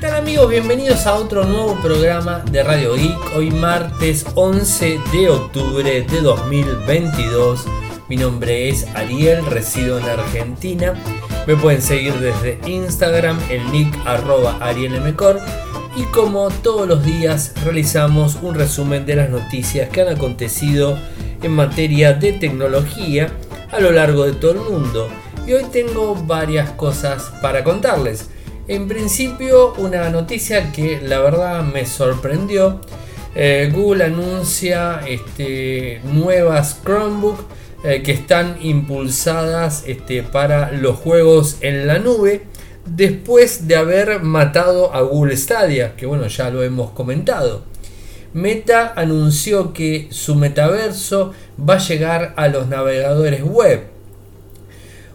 tal amigos? Bienvenidos a otro nuevo programa de Radio Geek. Hoy martes 11 de octubre de 2022. Mi nombre es Ariel, resido en Argentina. Me pueden seguir desde Instagram, el nick arroba arielmcor. Y como todos los días realizamos un resumen de las noticias que han acontecido en materia de tecnología a lo largo de todo el mundo. Y hoy tengo varias cosas para contarles. En principio, una noticia que la verdad me sorprendió. Eh, Google anuncia este, nuevas Chromebook eh, que están impulsadas este, para los juegos en la nube después de haber matado a Google Stadia, que bueno, ya lo hemos comentado. Meta anunció que su metaverso va a llegar a los navegadores web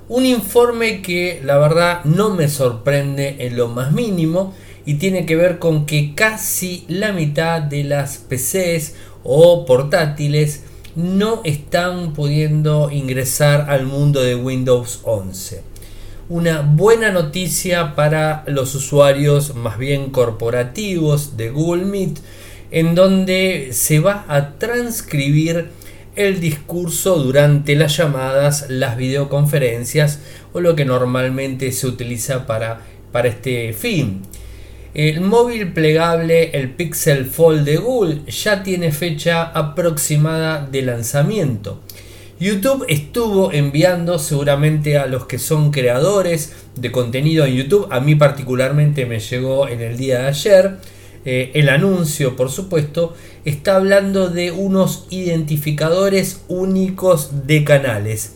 un informe que la verdad no me sorprende en lo más mínimo y tiene que ver con que casi la mitad de las PCs o portátiles no están pudiendo ingresar al mundo de Windows 11. Una buena noticia para los usuarios más bien corporativos de Google Meet, en donde se va a transcribir el discurso durante las llamadas, las videoconferencias o lo que normalmente se utiliza para, para este fin. El móvil plegable, el Pixel Fold de Google, ya tiene fecha aproximada de lanzamiento. YouTube estuvo enviando seguramente a los que son creadores de contenido en YouTube, a mí particularmente me llegó en el día de ayer, eh, el anuncio, por supuesto, está hablando de unos identificadores únicos de canales.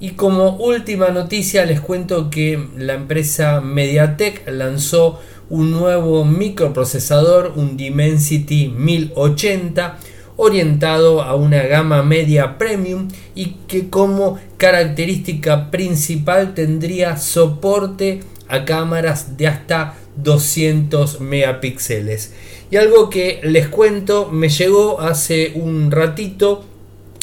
Y como última noticia les cuento que la empresa MediaTek lanzó un nuevo microprocesador, un Dimensity 1080, orientado a una gama media premium y que como característica principal tendría soporte a cámaras de hasta 200 megapíxeles. Y algo que les cuento, me llegó hace un ratito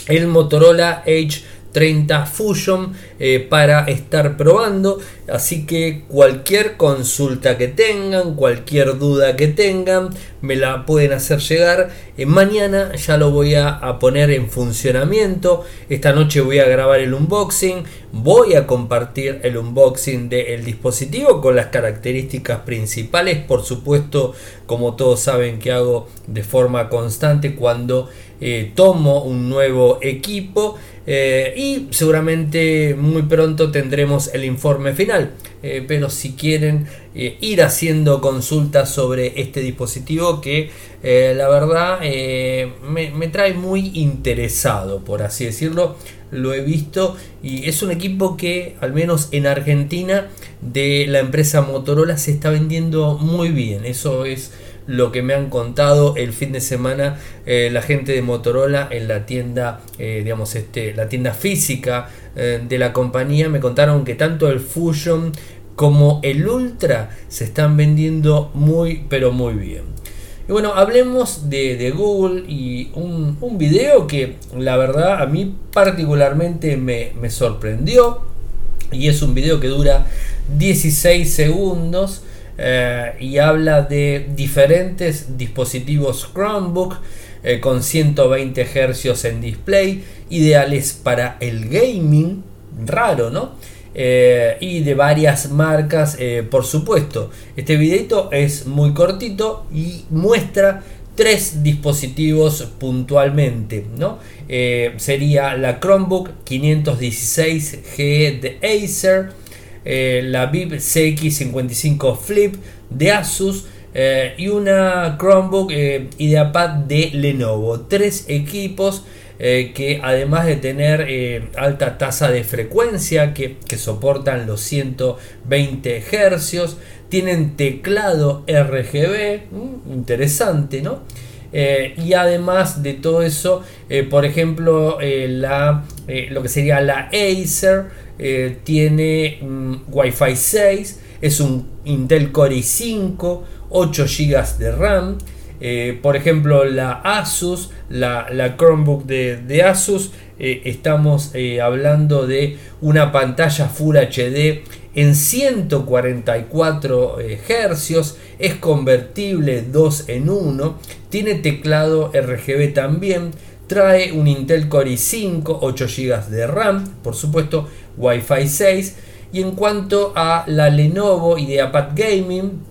el Motorola Edge 30 Fusion eh, para estar probando. Así que cualquier consulta que tengan, cualquier duda que tengan, me la pueden hacer llegar. Eh, mañana ya lo voy a, poner en funcionamiento. Esta noche voy a grabar el unboxing. Voy a compartir el unboxing del dispositivo con las características principales. Por supuesto, como todos saben que hago de forma constante cuando eh, tomo un nuevo equipo. Eh, y seguramente muy pronto tendremos el informe final. Eh, pero si quieren eh, ir haciendo consultas sobre este dispositivo que la verdad me, me, trae muy interesado, por así decirlo. Lo he visto y es un equipo que al menos en Argentina de la empresa Motorola se está vendiendo muy bien. Eso es lo que me han contado el fin de semana eh, la gente de Motorola en la tienda, eh, digamos, este, la tienda física eh, de la compañía. Me contaron que tanto el Fusion como el Ultra se están vendiendo muy, pero muy bien. Y bueno, hablemos de, Google y un, un, video que la verdad a mí particularmente me, me sorprendió. Y es un video que dura 16 segundos eh, y habla de diferentes dispositivos Chromebook eh, con 120 Hz en display, ideales para el gaming, raro, ¿no? Eh, y de varias marcas, por supuesto. Este videito es muy cortito y muestra tres dispositivos puntualmente, ¿no? sería la Chromebook 516G de Acer, eh, la VIP CX55 Flip de Asus eh, y una Chromebook eh, IdeaPad de Lenovo. Tres equipos que además de tener alta tasa de frecuencia que, soportan los 120 Hz, tienen teclado RGB, mm, interesante, ¿no? y además de todo eso, por ejemplo, la, lo que sería la Acer eh, tiene mm, Wi-Fi 6, es un Intel Core i5, 8 GB de RAM. Eh, por ejemplo, la Asus, la, Chromebook de, Asus, eh, estamos hablando de una pantalla Full HD en 144 Hz, es convertible 2 en 1, tiene teclado RGB también, trae un Intel Core i5, 8 GB de RAM, por supuesto Wi-Fi 6, y en cuanto a la Lenovo IdeaPad Gaming,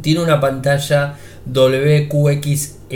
tiene una pantalla WQXGA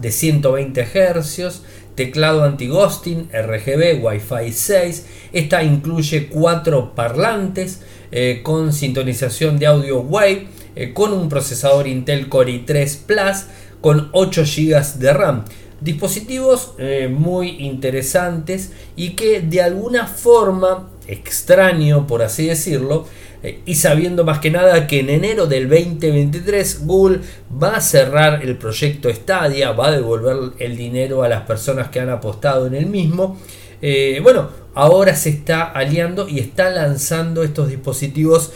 de 120 Hz, teclado anti-ghosting, RGB, Wi-Fi 6. Esta incluye cuatro parlantes eh, con sintonización de audio Wave, eh, con un procesador Intel Core i3 Plus con 8 GB de RAM. Dispositivos eh, muy interesantes y que de alguna forma, extraño por así decirlo, eh, y sabiendo más que nada que en enero del 2023 Google va a cerrar el proyecto Stadia, va a devolver el dinero a las personas que han apostado en el mismo. Eh, bueno, ahora se está aliando y está lanzando estos dispositivos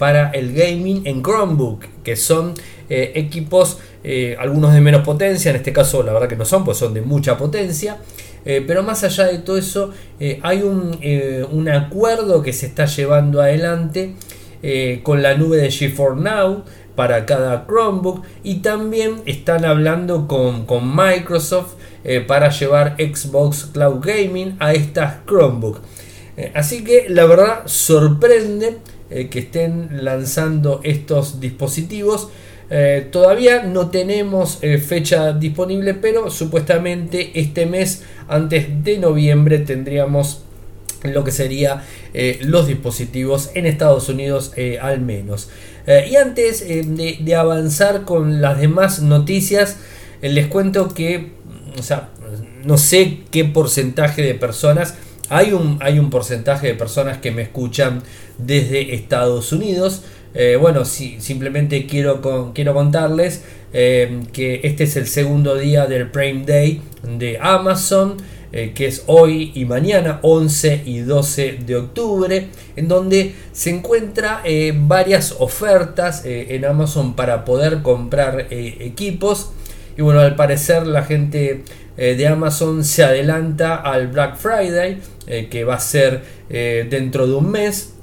para el gaming en Chromebook, que son equipos, algunos de menos potencia, en este caso la verdad que no son, pues son de mucha potencia. pero más allá de todo eso, hay un, un, acuerdo que se está llevando adelante eh, con la nube de GeForce Now para cada Chromebook y también están hablando con, Microsoft eh, para llevar Xbox Cloud Gaming a estas Chromebook. Eh, así que la verdad sorprende que estén lanzando estos dispositivos. Todavía no tenemos fecha disponible, pero supuestamente este mes, antes de noviembre, tendríamos lo que sería eh, los dispositivos en Estados Unidos eh, al menos. Eh, y antes de, avanzar con las demás noticias, les cuento que, no sé qué porcentaje de personas, hay un, hay un porcentaje de personas que me escuchan desde Estados Unidos. Bueno, si, simplemente quiero, quiero contarles que este es el segundo día del Prime Day de Amazon. Eh, que es hoy y mañana, 11 y 12 de octubre, en donde se encuentra eh, varias ofertas eh, en Amazon para poder comprar equipos. Y bueno, al parecer la gente de Amazon se adelanta al Black Friday, que va a ser dentro de un mes.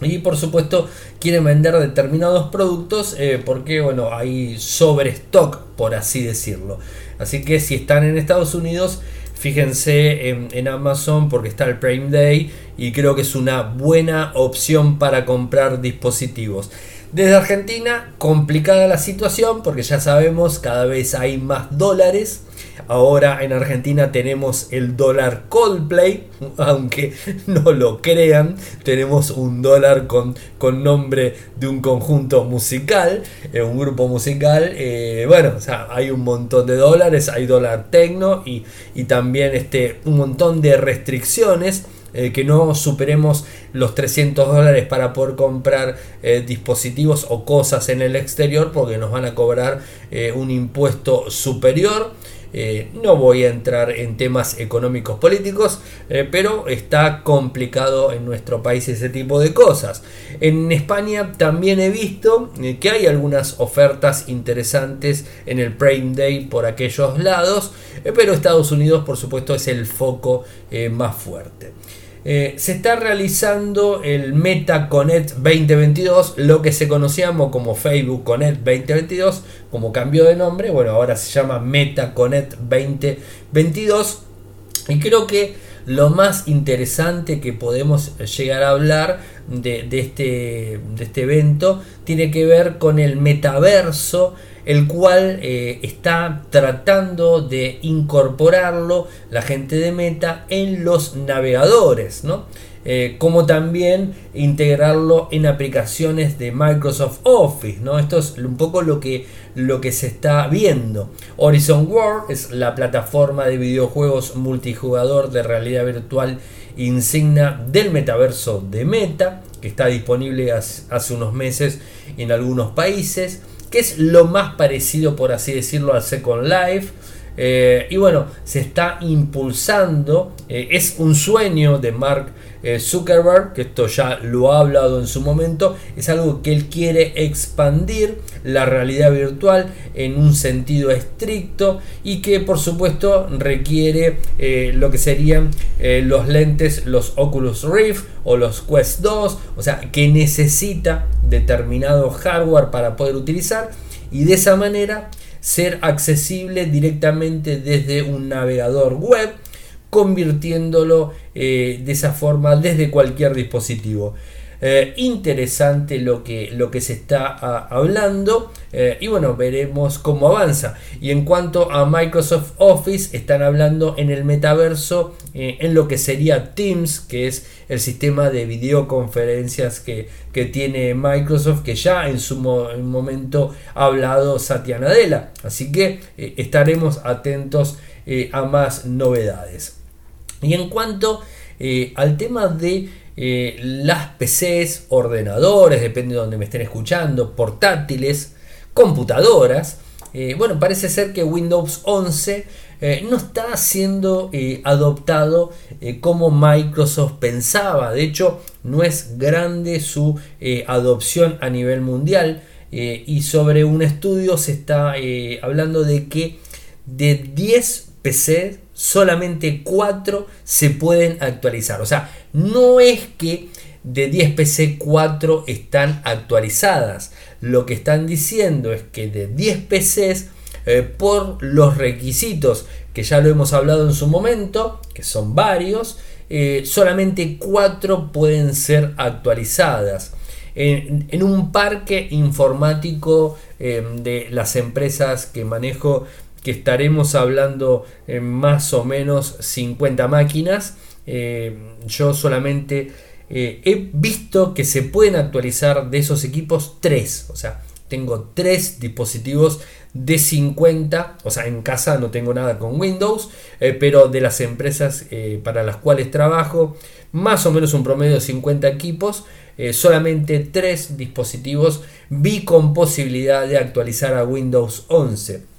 Y por supuesto quieren vender determinados productos porque bueno, hay sobre stock, por así decirlo. Así que si están en Estados Unidos, Fíjense en, Amazon porque está el Prime Day y creo que es una buena opción para comprar dispositivos. Desde Argentina, complicada la situación porque ya sabemos, cada vez hay más dólares. Ahora en Argentina tenemos el dólar Coldplay, aunque no lo crean, tenemos un dólar con, con nombre de un conjunto musical, eh, un grupo musical. Eh, bueno, o sea, hay un montón de dólares, hay dólar tecno y, y también este, un montón de restricciones. Eh, que no superemos los 300 dólares para poder comprar dispositivos o cosas en el exterior porque nos van a cobrar un impuesto superior. Eh, no voy a entrar en temas económicos políticos, eh, pero está complicado en nuestro país ese tipo de cosas. En España también he visto eh, que hay algunas ofertas interesantes en el Prime Day por aquellos lados, pero Estados Unidos por supuesto es el foco más fuerte. Eh, se está realizando el MetaConnect 2022, lo que se conocíamos como Facebook Connect 2022, como cambio de nombre, bueno, ahora se llama MetaConnect 2022 y creo que lo más interesante que podemos llegar a hablar de, este, de este evento tiene que ver con el metaverso el cual eh, está tratando de incorporarlo la gente de Meta en los navegadores, ¿no? Eh, como también integrarlo en aplicaciones de Microsoft Office, ¿no? Esto es un poco lo que, lo que se está viendo. Horizon World es la plataforma de videojuegos multijugador de realidad virtual insignia del metaverso de Meta, que está disponible hace unos meses en algunos países que es lo más parecido, por así decirlo, al Second Life. Y bueno, se está impulsando, es un sueño de Mark eh, Zuckerberg, que esto ya lo ha hablado en su momento, es algo que él quiere expandir la realidad virtual en un sentido estricto y que por supuesto requiere eh, lo que serían eh, los lentes, los Oculus Rift o los Quest 2, o sea, que necesita determinado hardware para poder utilizar. Y de esa manera ser accesible directamente desde un navegador web convirtiéndolo eh, de esa forma desde cualquier dispositivo. Eh, interesante lo que, lo que se está ah, hablando eh, y bueno, veremos cómo avanza. Y en cuanto a Microsoft Office, están hablando en el metaverso en lo que sería Teams, que es el sistema de videoconferencias que, que tiene Microsoft, que ya en su momento ha hablado Satya Nadella. Así que estaremos atentos a más novedades. Y en cuanto eh, al tema de eh, las PCs, ordenadores, depende de donde me estén escuchando, portátiles, computadoras, eh, bueno, parece ser que Windows 11 no está siendo adoptado como Microsoft pensaba. De hecho, no es grande su adopción a nivel mundial. y sobre un estudio se está hablando de que de 10 PCs solamente 4 se pueden actualizar. O sea, no es que de 10 PC 4 están actualizadas. Lo que están diciendo es que de 10 PCs eh, por los requisitos que ya lo hemos hablado en su momento, que son varios, eh, solamente 4 pueden ser actualizadas. En, un parque informático eh, de las empresas que manejo que estaremos hablando en más o menos 50 máquinas. Eh, yo solamente eh, he visto que se pueden actualizar de esos equipos 3. O sea, tengo 3 dispositivos de 50. O sea, en casa no tengo nada con Windows. Eh, pero de las empresas para las cuales trabajo, más o menos un promedio de 50 equipos. solamente 3 dispositivos vi con posibilidad de actualizar a Windows 11.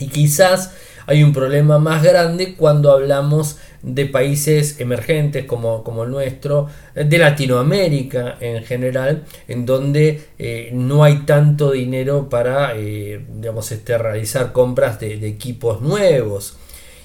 Y quizás hay un problema más grande cuando hablamos de países emergentes como, como el nuestro, de Latinoamérica en general, en donde eh, no hay tanto dinero para eh, digamos, este, realizar compras de, equipos nuevos.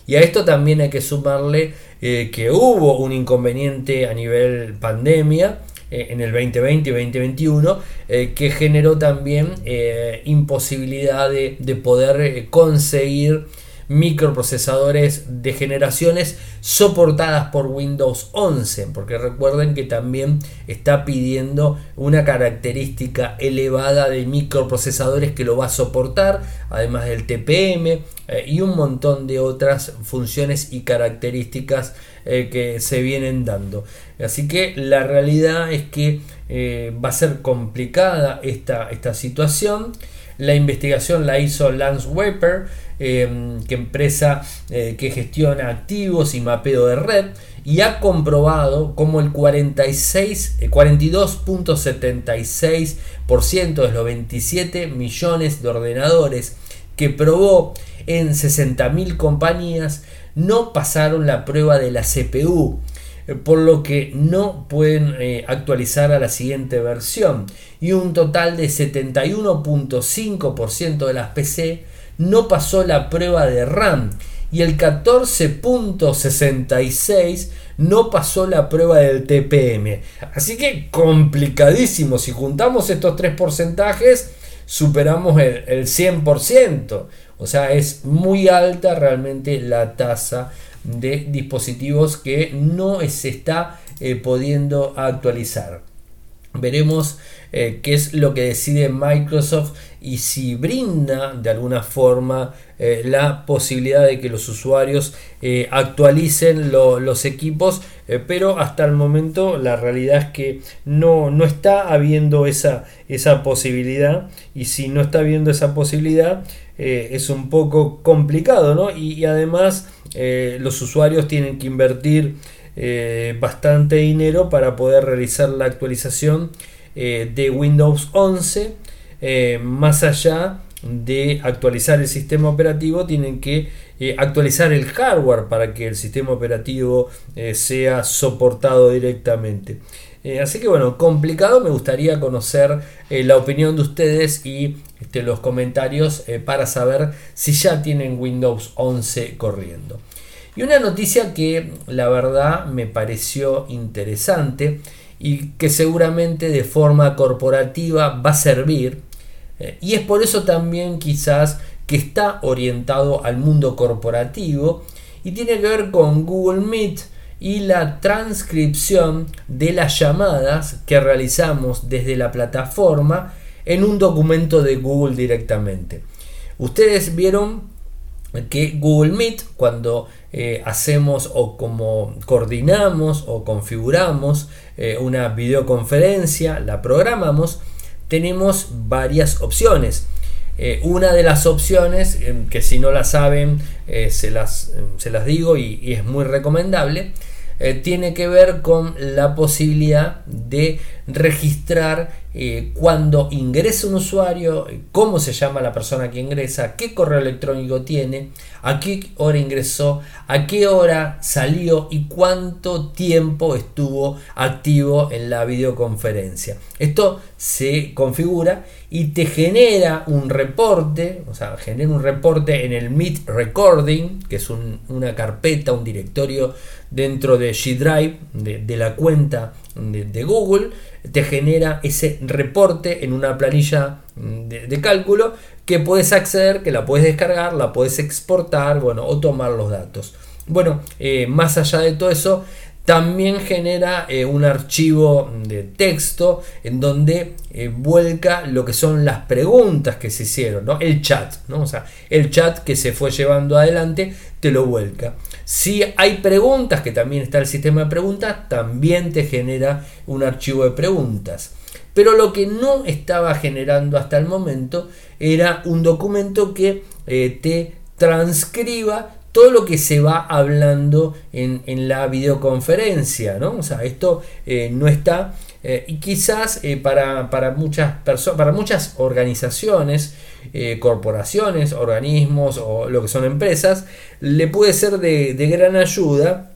Y a esto también hay que sumarle eh, que hubo un inconveniente a nivel pandemia eh, en el 2020 y 2021 eh, que generó también eh, imposibilidad de, de poder conseguir microprocesadores de generaciones soportadas por Windows 11, porque recuerden que también está pidiendo una característica elevada de microprocesadores que lo va a soportar, además del TPM y un montón de otras funciones y características eh, que se vienen dando. Así que la realidad es que eh, va a ser complicada esta, esta situación. La investigación la hizo Lance Weber, em, que empresa eh, que gestiona activos y mapeo de red, y ha comprobado como el 46, 42.76% eh, de los 27 millones de ordenadores que probó en 60.000 compañías no pasaron la prueba de la CPU por lo que no pueden eh, actualizar a la siguiente versión y un total de 71.5% de las PC no pasó la prueba de RAM y el 14.66 no pasó la prueba del TPM. Así que complicadísimo. Si juntamos estos tres porcentajes, superamos el, el 100%. O sea, es muy alta realmente la tasa de dispositivos que no se está eh, pudiendo actualizar. Veremos eh, qué es lo que decide Microsoft y si brinda de alguna forma eh, la posibilidad de que los usuarios actualicen los equipos, pero hasta el momento la realidad es que no, no está habiendo esa, esa posibilidad y si no está habiendo esa posibilidad es un poco complicado, ¿no? y además eh, los usuarios tienen que invertir eh, bastante dinero para poder realizar la actualización eh, de Windows 11 más allá de actualizar el sistema operativo tienen que eh, actualizar el hardware para que el sistema operativo eh, sea soportado directamente. así que bueno, complicado, me gustaría conocer la opinión de ustedes y este, los comentarios para saber si ya tienen Windows 11 corriendo. Y una noticia que la verdad me pareció interesante y que seguramente de forma corporativa va a servir. Eh, y es por eso también quizás que está orientado al mundo corporativo y tiene que ver con Google Meet y la transcripción de las llamadas que realizamos desde la plataforma en un documento de Google directamente. Ustedes vieron que Google Meet, cuando eh, hacemos o como coordinamos o configuramos eh, una videoconferencia, la programamos, tenemos varias opciones. Eh, una de las opciones, que si no la saben, se, las, se, las, digo y es muy recomendable, tiene que ver con la posibilidad de registrar eh, cuando ingresa un usuario, cómo se llama la persona que ingresa, qué correo electrónico tiene, a qué hora ingresó, a qué hora salió y cuánto tiempo estuvo activo en la videoconferencia. Esto se configura y te genera un reporte, o sea, genera un reporte en el Meet Recording, que es una carpeta, un directorio dentro de G Drive, de, la cuenta de Google, te genera ese reporte en una planilla de, cálculo que puedes acceder, que la puedes descargar, la puedes exportar, bueno, o tomar los datos. Bueno, eh, más allá de todo eso, también genera eh, un archivo de texto en donde eh, vuelca lo que son las preguntas que se hicieron, ¿no? el chat, ¿no? o sea, el chat que se fue llevando adelante te lo vuelca. Si hay preguntas, que también está el sistema de preguntas, también te genera un archivo de preguntas. Pero lo que no estaba generando hasta el momento era un documento que eh, te transcriba todo lo que se va hablando en, la videoconferencia, ¿no? O sea, esto eh, no está eh, y quizás eh, para, muchas personas, para muchas organizaciones, corporaciones, organismos o lo que son empresas, le puede ser de, gran ayuda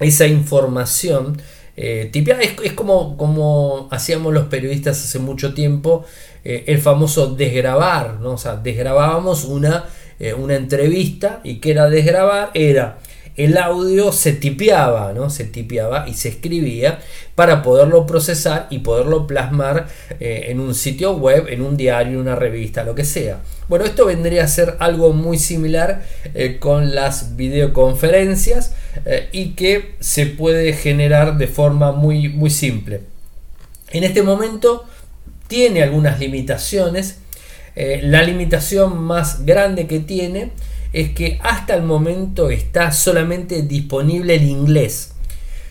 esa información tipiada. Es, como, como hacíamos los periodistas hace mucho tiempo, el famoso desgrabar, ¿no? O sea, desgrabábamos una eh, una entrevista y que era desgrabar era el audio se tipeaba, ¿no? Se tipeaba y se escribía para poderlo procesar y poderlo plasmar eh, en un sitio web, en un diario, en una revista, lo que sea. Bueno, esto vendría a ser algo muy similar eh, con las videoconferencias y que se puede generar de forma muy, muy simple. En este momento tiene algunas limitaciones eh, la limitación más grande que tiene es que hasta el momento está solamente disponible el inglés.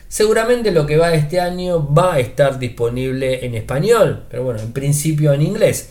Seguramente lo que va este año va a estar disponible en español, pero bueno, en principio en inglés.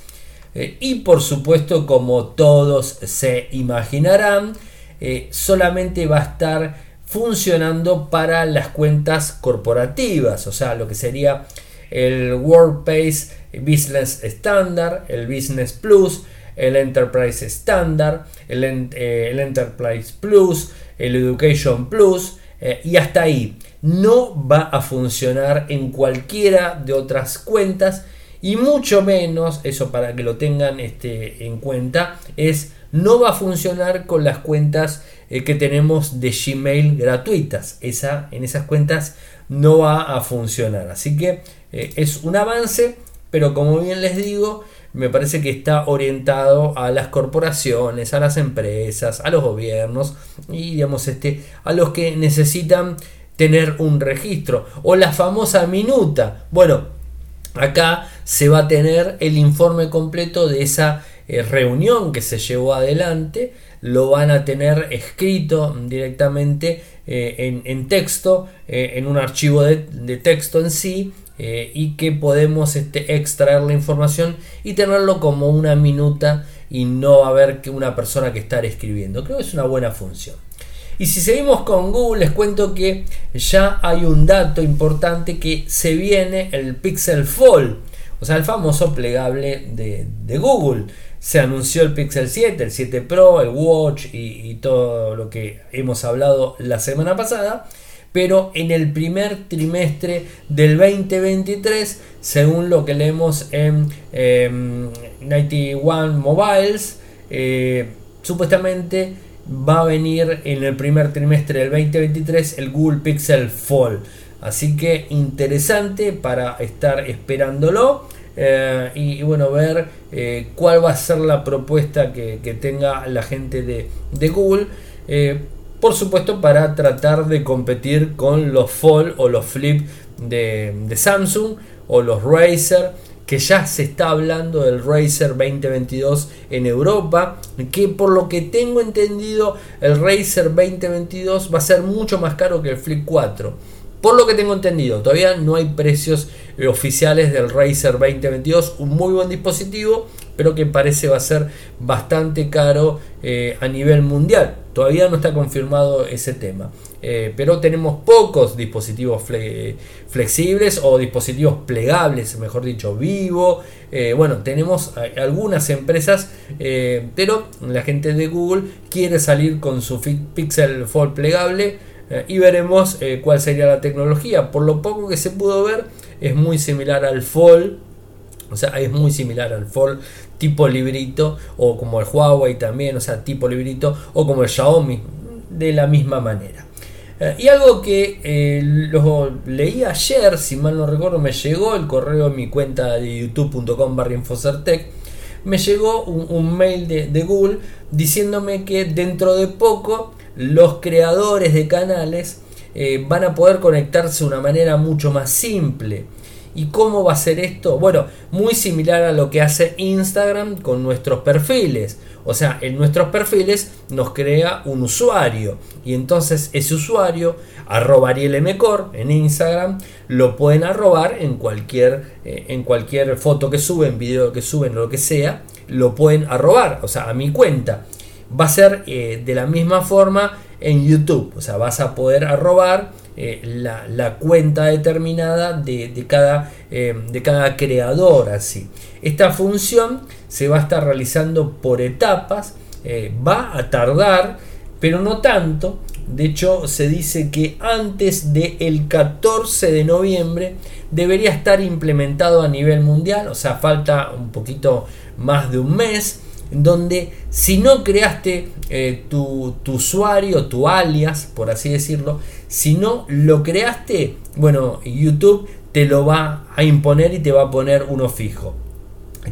Eh, y por supuesto, como todos se imaginarán, eh, solamente va a estar funcionando para las cuentas corporativas, o sea, lo que sería el WordPace Business Standard, el Business Plus, el Enterprise Standard, el, eh, Enterprise Plus, el Education Plus eh, y hasta ahí. No va a funcionar en cualquiera de otras cuentas y mucho menos, eso para que lo tengan este, en cuenta, es no va a funcionar con las cuentas eh, que tenemos de Gmail gratuitas. Esa, en esas cuentas no va a funcionar. Así que es un avance pero como bien les digo, me parece que está orientado a las corporaciones, a las empresas, a los gobiernos y digamos este, a los que necesitan tener un registro. O la famosa minuta. Bueno, acá se va a tener el informe completo de esa eh, reunión que se llevó adelante, lo van a tener escrito directamente eh, en, texto, eh, en un archivo de texto en sí eh, y que podemos este, extraer la información y tenerlo como una minuta y no haber que una persona que estar escribiendo. Creo que es una buena función. Y si seguimos con Google, les cuento que ya hay un dato importante que se viene el Pixel Fold, o sea, el famoso plegable de, Google. se anunció el Pixel 7, el 7 Pro, el Watch y, todo lo que hemos hablado la semana pasada. Pero en el primer trimestre del 2023, según lo que leemos en 91 em, Mobiles, eh, supuestamente va a venir en el primer trimestre del 2023 el Google Pixel Fold. Así que interesante para estar esperándolo. Eh, y, bueno, ver eh, cuál va a ser la propuesta que, tenga la gente de, Google. Eh, por supuesto, para tratar de competir con los Fold o los Flip de, Samsung o los Razer que ya se está hablando del Razer 2022 en Europa, que por lo que tengo entendido el Razer 2022 va a ser mucho más caro que el Flip 4. Por lo que tengo entendido, todavía no hay precios eh, oficiales del Razer 2022. Un muy buen dispositivo, pero que parece va a ser bastante caro eh, a nivel mundial. Todavía no está confirmado ese tema. Eh, pero tenemos pocos dispositivos flexibles o dispositivos plegables, mejor dicho, vivo. bueno, tenemos algunas empresas, pero la gente de Google quiere salir con su Pixel Fold plegable eh, y veremos eh, cuál sería la tecnología. Por lo poco que se pudo ver, es muy similar al Fold. O sea, es muy similar al Fold tipo librito o como el Huawei también, o sea, tipo librito o como el Xiaomi, de la misma manera. Eh, y algo que lo leí ayer, si mal no recuerdo, me llegó el correo en mi cuenta de youtube.com barra. Me llegó un, mail de, de Google diciéndome que dentro de poco los creadores de canales eh, van a poder conectarse de una manera mucho más simple. ¿Y cómo va a ser esto? Bueno, muy similar a lo que hace Instagram con nuestros perfiles. O sea, en nuestros perfiles nos crea un usuario. Y entonces ese usuario, arroba Mecor en Instagram, lo pueden arrobar en cualquier, eh, en cualquier foto que suben, video que suben, lo que sea. Lo pueden arrobar, o sea, a mi cuenta va a ser eh, de la misma forma en YouTube. O sea, vas a poder arrobar eh, la, cuenta determinada de, cada, eh, de cada creador. Así. Esta función se va a estar realizando por etapas. va a tardar, pero no tanto. De hecho, se dice que antes del 14 de noviembre debería estar implementado a nivel mundial. O sea, falta un poquito más de un mes donde si no creaste eh, tu, usuario, tu alias, por así decirlo, si no lo creaste, bueno, YouTube te lo va a imponer y te va a poner uno fijo.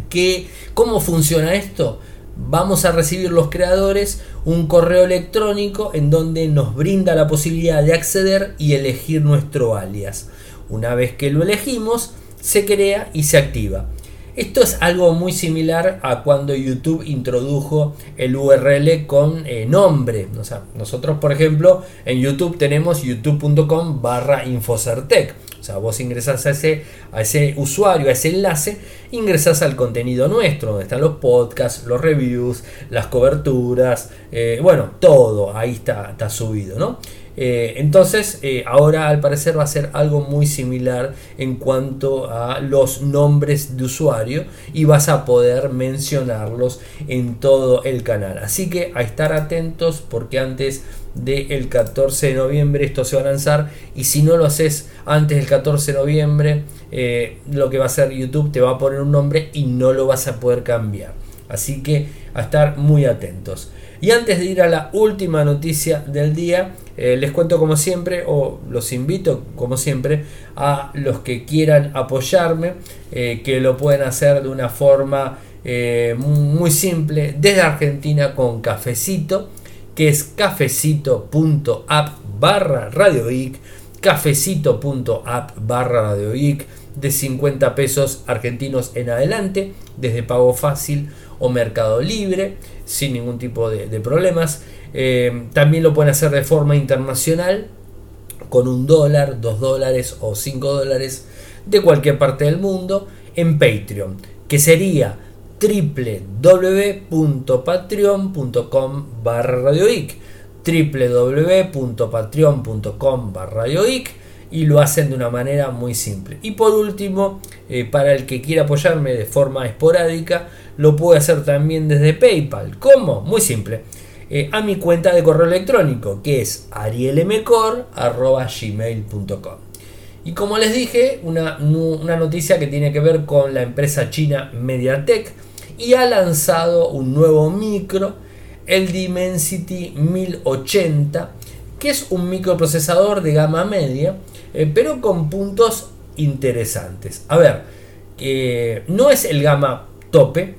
¿Qué, ¿Cómo funciona esto? Vamos a recibir los creadores un correo electrónico en donde nos brinda la posibilidad de acceder y elegir nuestro alias. Una vez que lo elegimos, se crea y se activa. Esto es algo muy similar a cuando YouTube introdujo el URL con eh, nombre. O sea, nosotros, por ejemplo, en YouTube tenemos youtube.com barra infocertec. O sea, vos ingresás a ese, a ese usuario, a ese enlace, ingresás al contenido nuestro, donde están los podcasts, los reviews, las coberturas, eh, bueno, todo ahí está, está subido, ¿no? Eh, entonces, eh, ahora al parecer va a ser algo muy similar en cuanto a los nombres de usuario y vas a poder mencionarlos en todo el canal. Así que a estar atentos porque antes del 14 de noviembre esto se va a lanzar y si no lo haces antes del 14 de noviembre, eh, lo que va a hacer YouTube te va a poner un nombre y no lo vas a poder cambiar. Así que a estar muy atentos. Y antes de ir a la última noticia del día, eh, les cuento como siempre, o los invito como siempre, a los que quieran apoyarme, eh, que lo pueden hacer de una forma eh, muy simple desde Argentina con cafecito, que es cafecito.app barra Radio cafecito.app barra Radio de 50 pesos argentinos en adelante, desde pago fácil o mercado libre sin ningún tipo de, problemas. Eh, también lo pueden hacer de forma internacional con un dólar, dos dólares o cinco dólares de cualquier parte del mundo en Patreon, que sería www.patreon.com barra www.patreon.com barra y lo hacen de una manera muy simple. Y por último, Eh, para el que quiera apoyarme de forma esporádica, lo puede hacer también desde PayPal. ¿Cómo? Muy simple. Eh, a mi cuenta de correo electrónico, que es arielmcor.gmail.com. Y como les dije, una, una noticia que tiene que ver con la empresa china MediaTek y ha lanzado un nuevo micro, el Dimensity 1080, que es un microprocesador de gama media, eh, pero con puntos interesantes. A ver, eh, no es el gama tope,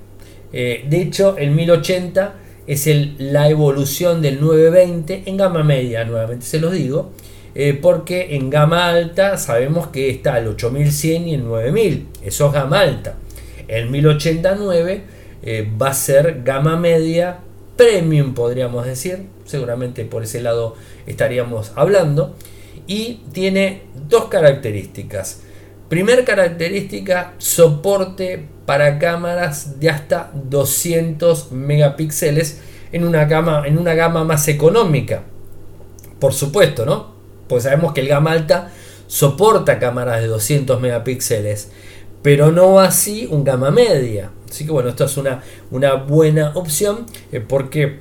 eh, de hecho el 1080 es el, la evolución del 920 en gama media, nuevamente se los digo, porque en gama alta sabemos que está el 8100 y el 9000, eso es gama alta. El 1089 va a ser gama media premium, podríamos decir, seguramente por ese lado estaríamos hablando, y tiene dos características. Primer característica, soporte para cámaras de hasta 200 megapíxeles en una gama, en una gama más económica. Por supuesto, ¿no? Pues sabemos que el gama alta soporta cámaras de 200 megapíxeles, pero no así un gama media. Así que bueno, esto es una, una buena opción eh, porque,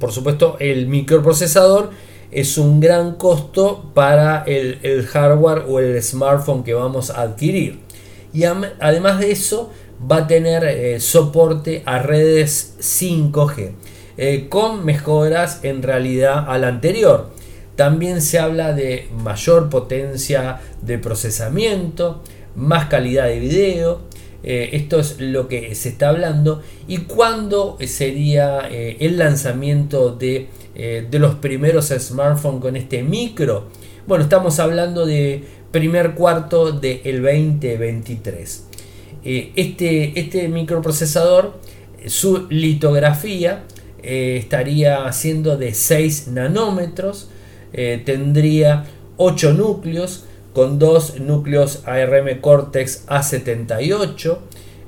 por supuesto, el microprocesador es un gran costo para el, hardware o el smartphone que vamos a adquirir. Y además de eso, va a tener eh, soporte a redes 5G eh, con mejoras en realidad al anterior. También se habla de mayor potencia de procesamiento, más calidad de video, eh, esto es lo que se está hablando. ¿Y cuándo sería eh, el lanzamiento de, eh, de, los primeros smartphones con este micro? Bueno, estamos hablando de primer cuarto del 2023. este, este microprocesador, su litografía estaría siendo de 6 nanómetros, tendría 8 núcleos, con dos núcleos ARM Cortex A78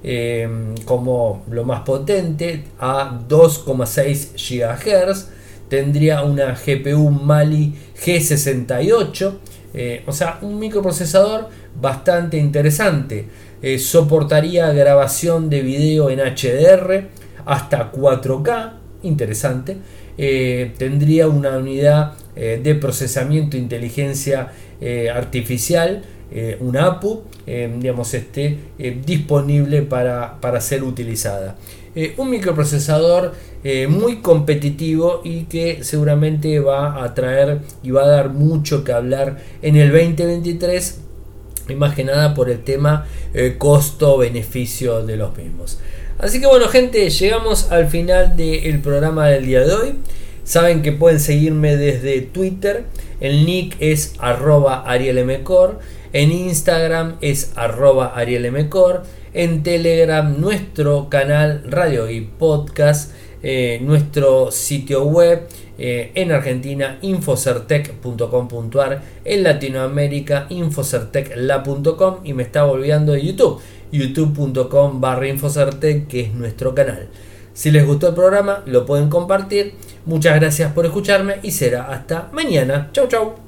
em, como lo más potente a 2,6 GHz tendría una GPU Mali G68 eh, o sea un microprocesador bastante interesante. Eh, soportaría grabación de video en HDR hasta 4K interesante eh, tendría una unidad de procesamiento e inteligencia eh, artificial, eh, una APU, eh, digamos, esté disponible para, ser utilizada. un microprocesador muy competitivo y que seguramente va a traer y va a dar mucho que hablar en el 2023 y más que nada por el tema costo-beneficio de los mismos. Así que bueno gente, llegamos al final del programa del día de hoy. Saben que pueden seguirme desde Twitter. El nick es arroba arielmcor. En Instagram es arroba arielmcor. En Telegram nuestro canal Radio y Podcast. Eh, nuestro sitio web. Eh, en Argentina infocertec.com.ar. En Latinoamérica infocertecla.com. Y me está volviendo de YouTube. youtube.com barra infocertec que es nuestro canal. Si les gustó el programa, lo pueden compartir. Muchas gracias por escucharme y será hasta mañana. Chau, chau.